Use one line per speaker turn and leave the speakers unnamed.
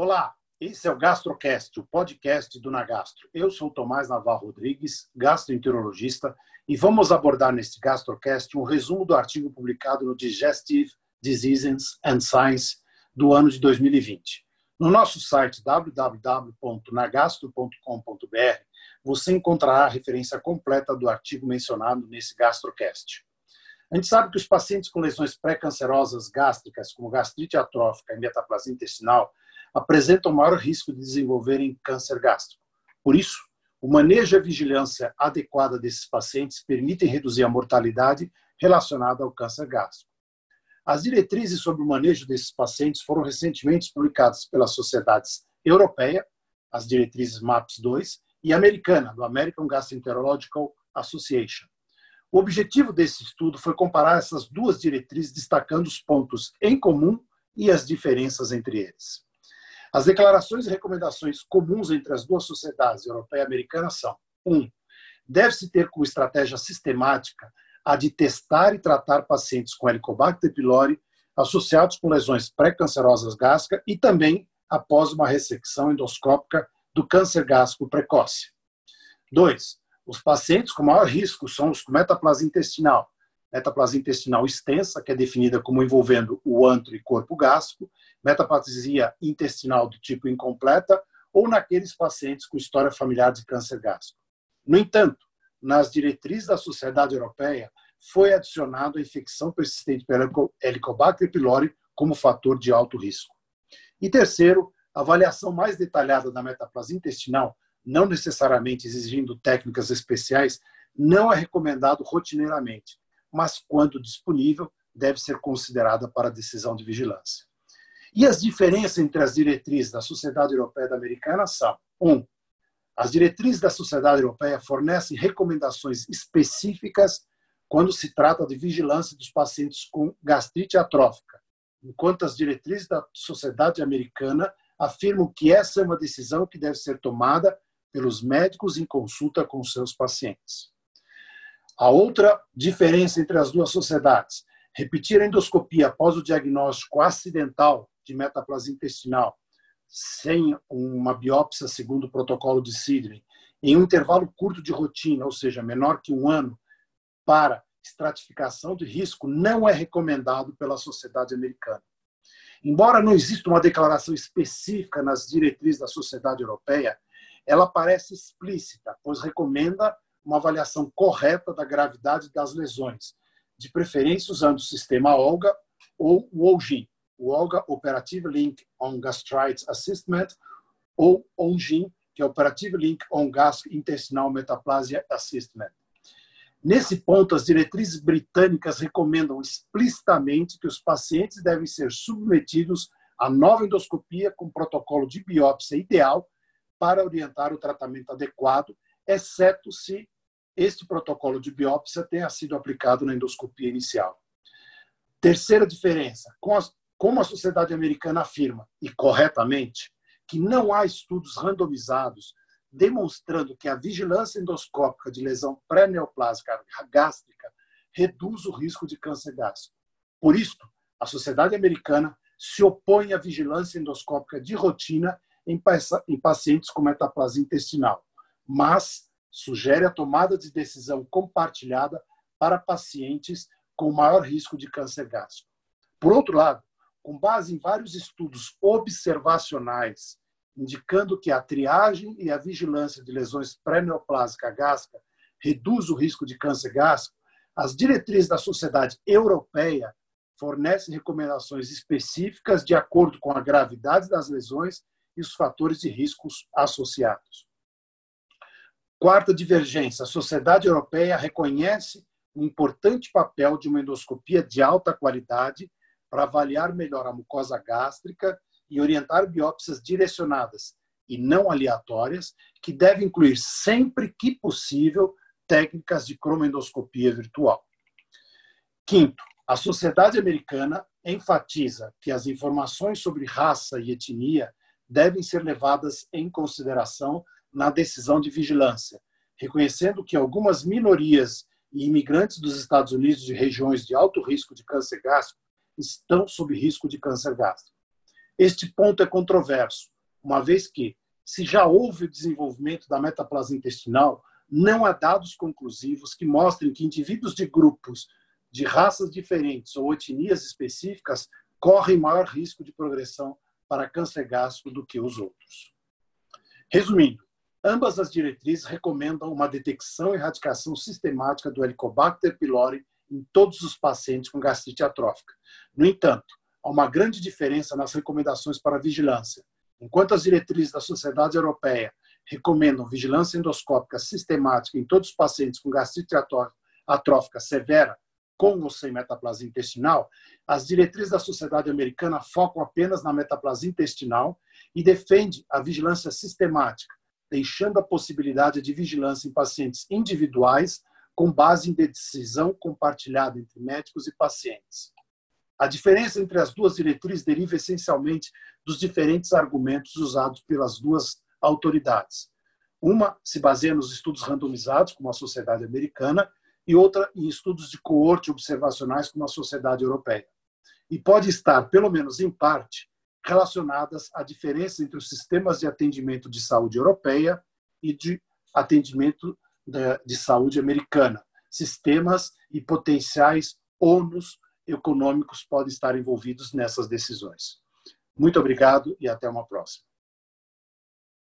Olá, esse é o GastroCast, o podcast do Nagastro. Eu sou Tomás Navarro Rodrigues, gastroenterologista, e vamos abordar neste GastroCast um resumo do artigo publicado no Digestive Diseases and Science do ano de 2020. No nosso site www.nagastro.com.br você encontrará a referência completa do artigo mencionado nesse GastroCast. A gente sabe que os pacientes com lesões pré-cancerosas gástricas, como gastrite atrófica e metaplasia intestinal, apresentam maior risco de desenvolverem câncer gástrico. Por isso, o manejo e a vigilância adequada desses pacientes permitem reduzir a mortalidade relacionada ao câncer gástrico. As diretrizes sobre o manejo desses pacientes foram recentemente publicadas pelas sociedades europeia, as diretrizes MAPS 2, e americana, do American Gastroenterological Association. O objetivo desse estudo foi comparar essas duas diretrizes, destacando os pontos em comum e as diferenças entre eles. As declarações e recomendações comuns entre as duas sociedades, europeia e americana, são: 1. Um, Deve-se ter como estratégia sistemática a de testar e tratar pacientes com Helicobacter pylori associados com lesões pré-cancerosas gástricas e também após uma ressecção endoscópica do câncer gástrico precoce. 2. Os pacientes com maior risco são os com metaplasia intestinal, metaplasia intestinal extensa, que é definida como envolvendo o antro e corpo gástrico, metaplasia intestinal do tipo incompleta ou naqueles pacientes com história familiar de câncer gástrico. No entanto, nas diretrizes da Sociedade Europeia, foi adicionado a infecção persistente pelo Helicobacter pylori como fator de alto risco. E terceiro, a avaliação mais detalhada da metaplasia intestinal, não necessariamente exigindo técnicas especiais, não é recomendado rotineiramente, mas quando disponível, deve ser considerada para decisão de vigilância. E as diferenças entre as diretrizes da Sociedade Europeia da Americana são: um, as diretrizes da Sociedade Europeia fornecem recomendações específicas quando se trata de vigilância dos pacientes com gastrite atrófica, enquanto as diretrizes da Sociedade Americana afirmam que essa é uma decisão que deve ser tomada pelos médicos em consulta com seus pacientes. A outra diferença entre as duas sociedades, repetir a endoscopia após o diagnóstico acidental de metaplasia intestinal, sem uma biópsia segundo o protocolo de Sidney, em um intervalo curto de rotina, ou seja, menor que um ano, para estratificação de risco, não é recomendado pela sociedade americana. Embora não exista uma declaração específica nas diretrizes da sociedade europeia, ela parece explícita, pois recomenda uma avaliação correta da gravidade das lesões, de preferência usando o sistema OLGA ou o OGIN, o OLGA Operative Link on Gastritis Assessment, ou ONGIN, que é Operative Link on Gastrointestinal Metaplasia Assessment. Nesse ponto, as diretrizes britânicas recomendam explicitamente que os pacientes devem ser submetidos a nova endoscopia com protocolo de biópsia ideal para orientar o tratamento adequado, exceto se este protocolo de biópsia tenha sido aplicado na endoscopia inicial. Terceira diferença, como a sociedade americana afirma, e corretamente, que não há estudos randomizados demonstrando que a vigilância endoscópica de lesão pré-neoplásica gástrica reduz o risco de câncer gástrico. Por isso, a sociedade americana se opõe à vigilância endoscópica de rotina em pacientes com metaplasia intestinal, mas sugere a tomada de decisão compartilhada para pacientes com maior risco de câncer gástrico. Por outro lado, com base em vários estudos observacionais indicando que a triagem e a vigilância de lesões pré-neoplásicas gástricas reduz o risco de câncer gástrico, as diretrizes da Sociedade Europeia fornecem recomendações específicas de acordo com a gravidade das lesões e os fatores de riscos associados. Quarta divergência: a sociedade europeia reconhece o importante papel de uma endoscopia de alta qualidade para avaliar melhor a mucosa gástrica e orientar biópsias direcionadas e não aleatórias, que devem incluir sempre que possível técnicas de cromoendoscopia virtual. Quinto, a sociedade americana enfatiza que as informações sobre raça e etnia devem ser levadas em consideração na decisão de vigilância, reconhecendo que algumas minorias e imigrantes dos Estados Unidos de regiões de alto risco de câncer gástrico estão sob risco de câncer gástrico. Este ponto é controverso, uma vez que, se já houve o desenvolvimento da metaplasia intestinal, não há dados conclusivos que mostrem que indivíduos de grupos de raças diferentes ou etnias específicas correm maior risco de progressão para câncer gástrico do que os outros. Resumindo, ambas as diretrizes recomendam uma detecção e erradicação sistemática do Helicobacter pylori em todos os pacientes com gastrite atrófica. No entanto, há uma grande diferença nas recomendações para vigilância. Enquanto as diretrizes da Sociedade Europeia recomendam vigilância endoscópica sistemática em todos os pacientes com gastrite atrófica severa, com ou sem metaplasia intestinal, as diretrizes da Sociedade Americana focam apenas na metaplasia intestinal e defende a vigilância sistemática, deixando a possibilidade de vigilância em pacientes individuais com base em decisão compartilhada entre médicos e pacientes. A diferença entre as duas diretrizes deriva essencialmente dos diferentes argumentos usados pelas duas autoridades. Uma se baseia nos estudos randomizados, como a Sociedade Americana, e outra em estudos de coorte observacionais, como a Sociedade Europeia. E pode estar, pelo menos em parte, relacionadas à diferença entre os sistemas de atendimento de saúde europeia e de atendimento de saúde americana. Sistemas e potenciais ônus econômicos podem estar envolvidos nessas decisões. Muito obrigado e até uma próxima.